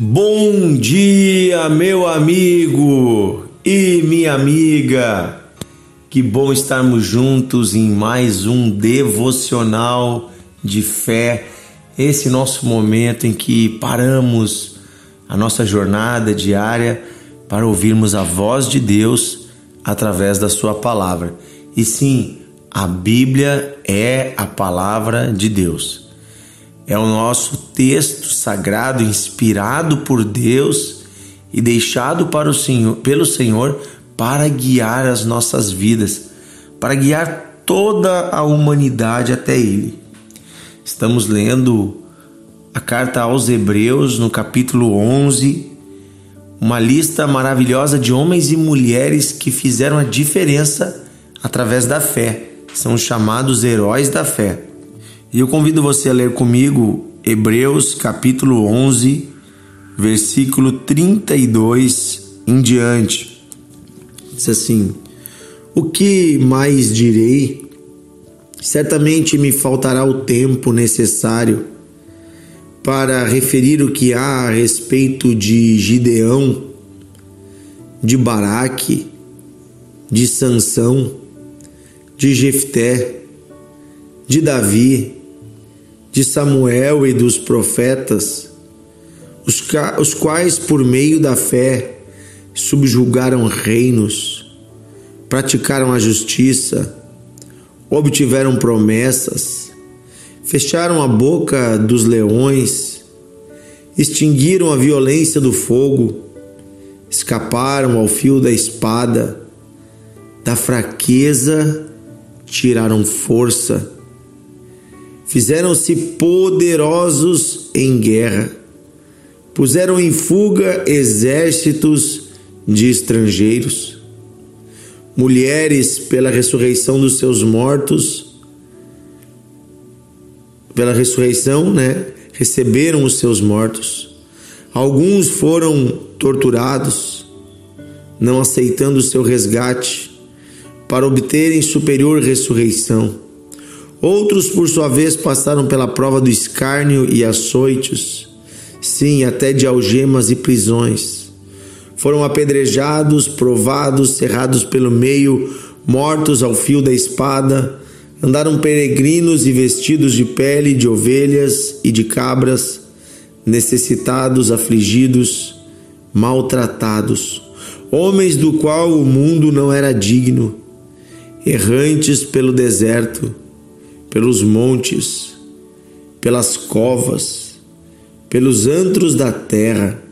Bom dia, meu amigo e minha amiga. Que bom estarmos juntos em mais um devocional de fé. Esse nosso momento em que paramos a nossa jornada diária para ouvirmos a voz de Deus através da Sua palavra. E sim, a Bíblia é a palavra de Deus é o nosso texto sagrado inspirado por Deus e deixado para o Senhor, pelo Senhor para guiar as nossas vidas, para guiar toda a humanidade até Ele. Estamos lendo a carta aos Hebreus, no capítulo 11, uma lista maravilhosa de homens e mulheres que fizeram a diferença através da fé. São chamados heróis da fé. E eu convido você a ler comigo Hebreus capítulo 11, versículo 32 em diante. Diz assim: O que mais direi? Certamente me faltará o tempo necessário para referir o que há a respeito de Gideão, de Baraque, de Sansão, de Jefté, de Davi, de Samuel e dos profetas, os, quais, por meio da fé, subjugaram reinos, praticaram a justiça, obtiveram promessas, fecharam a boca dos leões, extinguiram a violência do fogo, escaparam ao fio da espada, da fraqueza tiraram força fizeram-se poderosos em guerra, puseram em fuga exércitos de estrangeiros, mulheres pela ressurreição dos seus mortos, pela ressurreição, né, receberam os seus mortos. Alguns foram torturados, não aceitando o seu resgate, para obterem superior ressurreição. Outros, por sua vez, passaram pela prova do escárnio e açoites, sim, até de algemas e prisões. Foram apedrejados, provados, cerrados pelo meio, mortos ao fio da espada, andaram peregrinos e vestidos de pele de ovelhas e de cabras, necessitados, afligidos, maltratados, homens do qual o mundo não era digno, errantes pelo deserto, pelos montes, pelas covas, pelos antros da terra.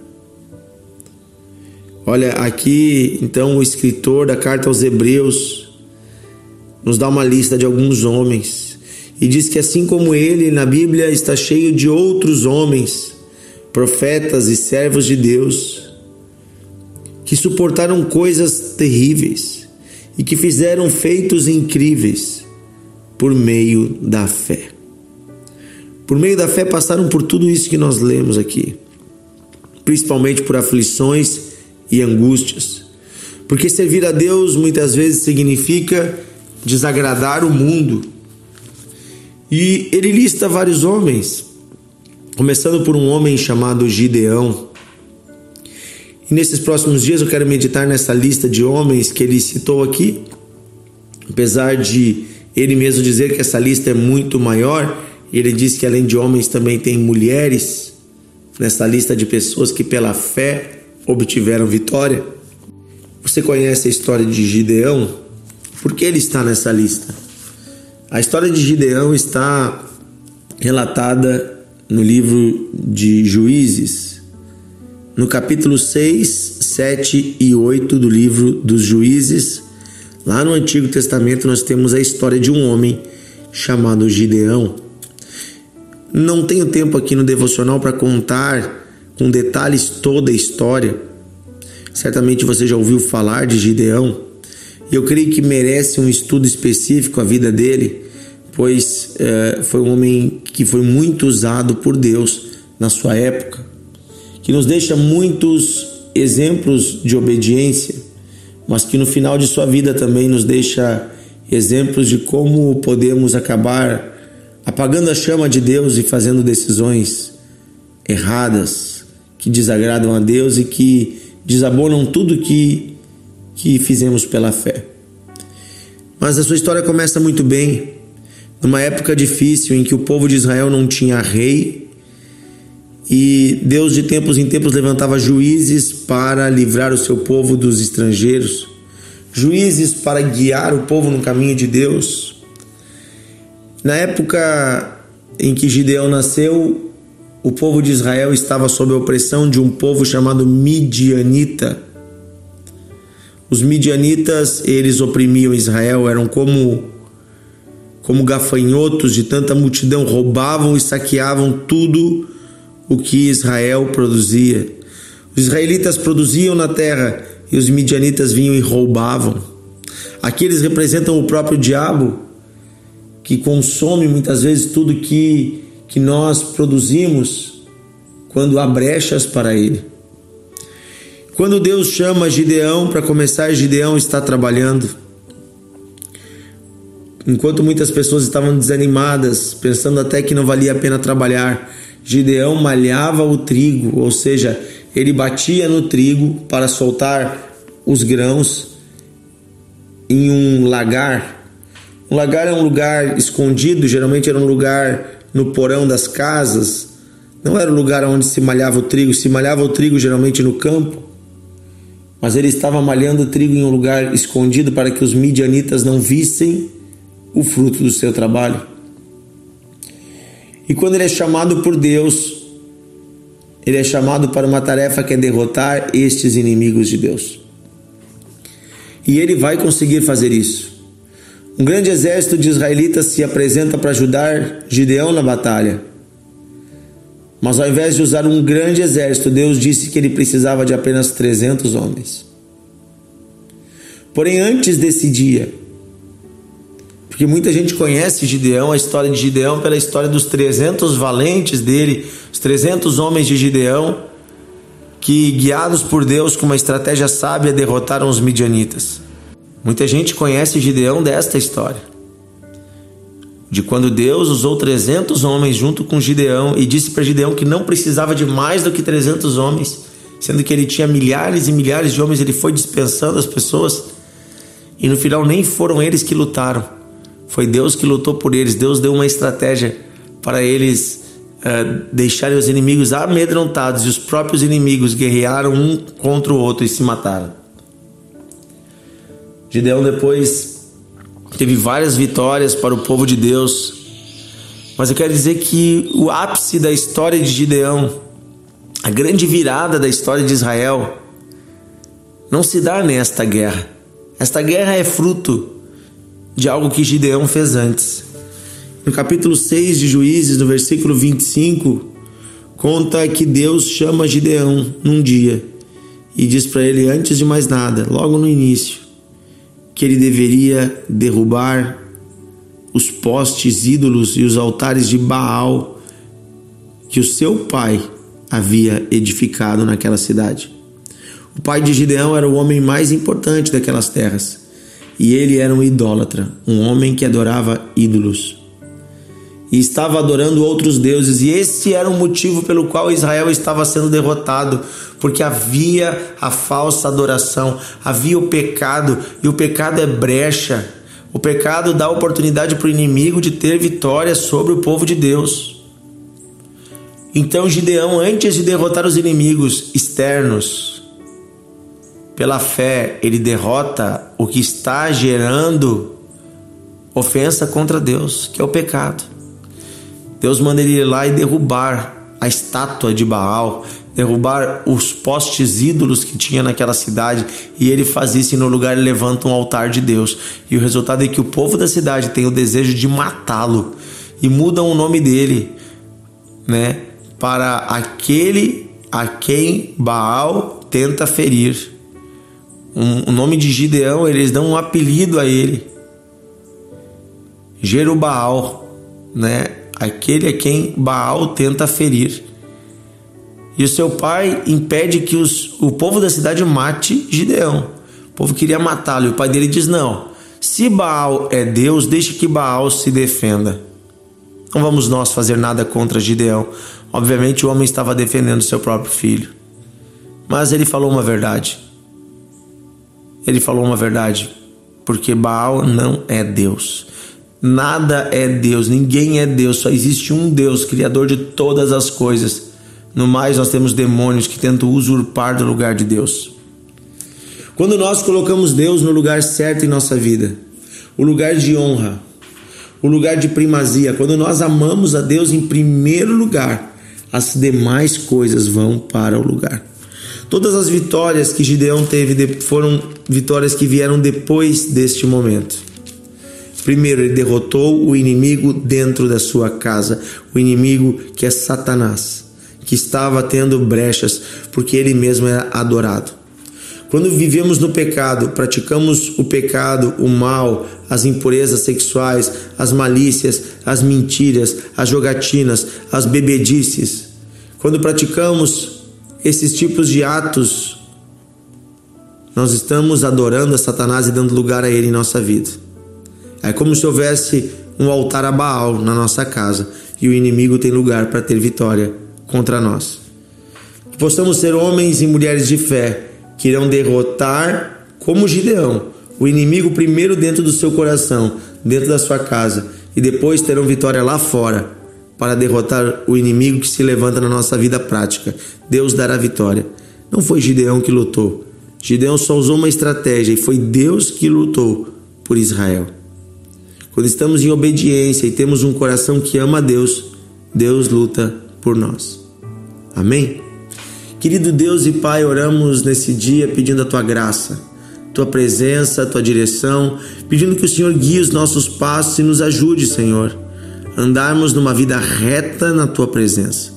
Olha, aqui então o escritor da carta aos Hebreus nos dá uma lista de alguns homens e diz que assim como ele na Bíblia está cheio de outros homens, profetas e servos de Deus, que suportaram coisas terríveis e que fizeram feitos incríveis por meio da fé. Por meio da fé passaram por tudo isso que nós lemos aqui, principalmente por aflições e angústias. Porque servir a Deus muitas vezes significa desagradar o mundo. E ele lista vários homens, começando por um homem chamado Gideão. E nesses próximos dias eu quero meditar nessa lista de homens que ele citou aqui, apesar de ele mesmo dizer que essa lista é muito maior, ele diz que além de homens também tem mulheres nessa lista de pessoas que pela fé obtiveram vitória. Você conhece a história de Gideão? Por que ele está nessa lista? A história de Gideão está relatada no livro de Juízes, no capítulo 6, 7 e 8 do livro dos Juízes, Lá no Antigo Testamento nós temos a história de um homem chamado Gideão. Não tenho tempo aqui no devocional para contar com detalhes toda a história. Certamente você já ouviu falar de Gideão. E eu creio que merece um estudo específico a vida dele, pois é, foi um homem que foi muito usado por Deus na sua época, que nos deixa muitos exemplos de obediência mas que no final de sua vida também nos deixa exemplos de como podemos acabar apagando a chama de Deus e fazendo decisões erradas que desagradam a Deus e que desabonam tudo que, que fizemos pela fé. Mas a sua história começa muito bem, numa época difícil em que o povo de Israel não tinha rei e Deus de tempos em tempos levantava juízes para livrar o seu povo dos estrangeiros, juízes para guiar o povo no caminho de Deus. Na época em que Gideão nasceu, o povo de Israel estava sob a opressão de um povo chamado Midianita. Os midianitas, eles oprimiam Israel, eram como como gafanhotos de tanta multidão, roubavam e saqueavam tudo o que Israel produzia. Os israelitas produziam na terra e os midianitas vinham e roubavam. Aqui eles representam o próprio diabo, que consome muitas vezes tudo que, que nós produzimos quando há brechas para ele. Quando Deus chama Gideão para começar, Gideão está trabalhando. Enquanto muitas pessoas estavam desanimadas, pensando até que não valia a pena trabalhar, Gideão malhava o trigo, ou seja, ele batia no trigo para soltar os grãos em um lagar. Um lagar é um lugar escondido, geralmente era um lugar no porão das casas. Não era o lugar onde se malhava o trigo, se malhava o trigo geralmente no campo. Mas ele estava malhando o trigo em um lugar escondido para que os midianitas não vissem o fruto do seu trabalho. E quando ele é chamado por Deus, ele é chamado para uma tarefa que é derrotar estes inimigos de Deus. E ele vai conseguir fazer isso. Um grande exército de israelitas se apresenta para ajudar Gideão na batalha. Mas ao invés de usar um grande exército, Deus disse que ele precisava de apenas 300 homens. Porém, antes desse dia, porque muita gente conhece Gideão, a história de Gideão, pela história dos 300 valentes dele, os 300 homens de Gideão, que guiados por Deus com uma estratégia sábia derrotaram os midianitas. Muita gente conhece Gideão desta história. De quando Deus usou 300 homens junto com Gideão e disse para Gideão que não precisava de mais do que 300 homens, sendo que ele tinha milhares e milhares de homens, ele foi dispensando as pessoas e no final nem foram eles que lutaram foi Deus que lutou por eles. Deus deu uma estratégia para eles uh, deixarem os inimigos amedrontados e os próprios inimigos guerrearam um contra o outro e se mataram. Gideão depois teve várias vitórias para o povo de Deus, mas eu quero dizer que o ápice da história de Gideão, a grande virada da história de Israel, não se dá nesta guerra. Esta guerra é fruto de algo que Gideão fez antes. No capítulo 6 de Juízes, no versículo 25, conta que Deus chama Gideão num dia e diz para ele, antes de mais nada, logo no início, que ele deveria derrubar os postes ídolos e os altares de Baal que o seu pai havia edificado naquela cidade. O pai de Gideão era o homem mais importante daquelas terras e ele era um idólatra, um homem que adorava ídolos. E estava adorando outros deuses, e esse era o motivo pelo qual Israel estava sendo derrotado, porque havia a falsa adoração, havia o pecado, e o pecado é brecha. O pecado dá oportunidade para o inimigo de ter vitória sobre o povo de Deus. Então Gideão, antes de derrotar os inimigos externos, pela fé, ele derrota o que está gerando ofensa contra Deus, que é o pecado. Deus manda ele ir lá e derrubar a estátua de Baal, derrubar os postes ídolos que tinha naquela cidade, e ele faz isso e no lugar levanta um altar de Deus. E o resultado é que o povo da cidade tem o desejo de matá-lo e mudam o nome dele, né, para aquele a quem Baal tenta ferir um, o nome de Gideão, eles dão um apelido a ele. Jerubaal, né? Aquele a quem Baal tenta ferir. E o seu pai impede que os, o povo da cidade mate Gideão. O povo queria matá-lo e o pai dele diz: Não, se Baal é Deus, deixe que Baal se defenda. Não vamos nós fazer nada contra Gideão, Obviamente, o homem estava defendendo seu próprio filho. Mas ele falou uma verdade. Ele falou uma verdade. Porque Baal não é Deus. Nada é Deus, ninguém é Deus, só existe um Deus, Criador de todas as coisas. No mais, nós temos demônios que tentam usurpar do lugar de Deus. Quando nós colocamos Deus no lugar certo em nossa vida, o lugar de honra, o lugar de primazia, quando nós amamos a Deus em primeiro lugar, as demais coisas vão para o lugar. Todas as vitórias que Gideão teve foram vitórias que vieram depois deste momento. Primeiro, ele derrotou o inimigo dentro da sua casa, o inimigo que é Satanás, que estava tendo brechas porque ele mesmo era adorado. Quando vivemos no pecado, praticamos o pecado, o mal, as impurezas sexuais, as malícias, as mentiras, as jogatinas, as bebedices. Quando praticamos esses tipos de atos, nós estamos adorando a Satanás e dando lugar a ele em nossa vida. É como se houvesse um altar a Baal na nossa casa e o inimigo tem lugar para ter vitória contra nós. Que possamos ser homens e mulheres de fé que irão derrotar, como Gideão, o inimigo primeiro dentro do seu coração, dentro da sua casa, e depois terão vitória lá fora para derrotar o inimigo que se levanta na nossa vida prática. Deus dará vitória. Não foi Gideão que lutou. Gideão só usou uma estratégia e foi Deus que lutou por Israel. Quando estamos em obediência e temos um coração que ama a Deus, Deus luta por nós. Amém? Querido Deus e Pai, oramos nesse dia pedindo a tua graça, tua presença, tua direção, pedindo que o Senhor guie os nossos passos e nos ajude, Senhor, andarmos numa vida reta na tua presença.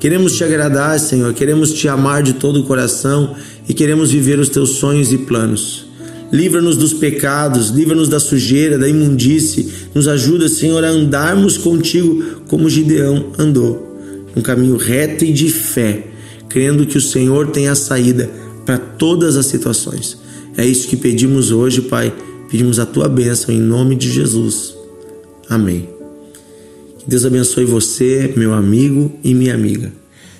Queremos te agradar, Senhor, queremos te amar de todo o coração e queremos viver os teus sonhos e planos. Livra-nos dos pecados, livra-nos da sujeira, da imundície. Nos ajuda, Senhor, a andarmos contigo como Gideão andou, um caminho reto e de fé, crendo que o Senhor tem a saída para todas as situações. É isso que pedimos hoje, Pai. Pedimos a tua bênção em nome de Jesus. Amém. Deus abençoe você, meu amigo e minha amiga.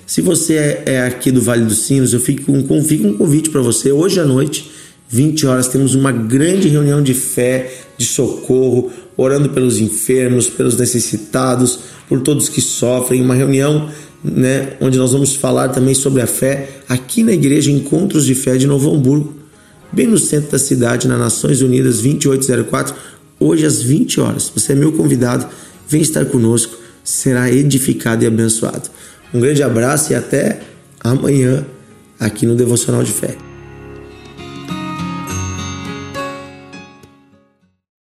Se você é aqui do Vale dos Sinos, eu fico com um convite para você hoje à noite 20 horas temos uma grande reunião de fé, de socorro, orando pelos enfermos, pelos necessitados, por todos que sofrem, uma reunião né, onde nós vamos falar também sobre a fé aqui na igreja Encontros de Fé de Novo Hamburgo, bem no centro da cidade, na Nações Unidas 2804, hoje às 20 horas. Você é meu convidado, vem estar conosco, será edificado e abençoado. Um grande abraço e até amanhã aqui no Devocional de Fé.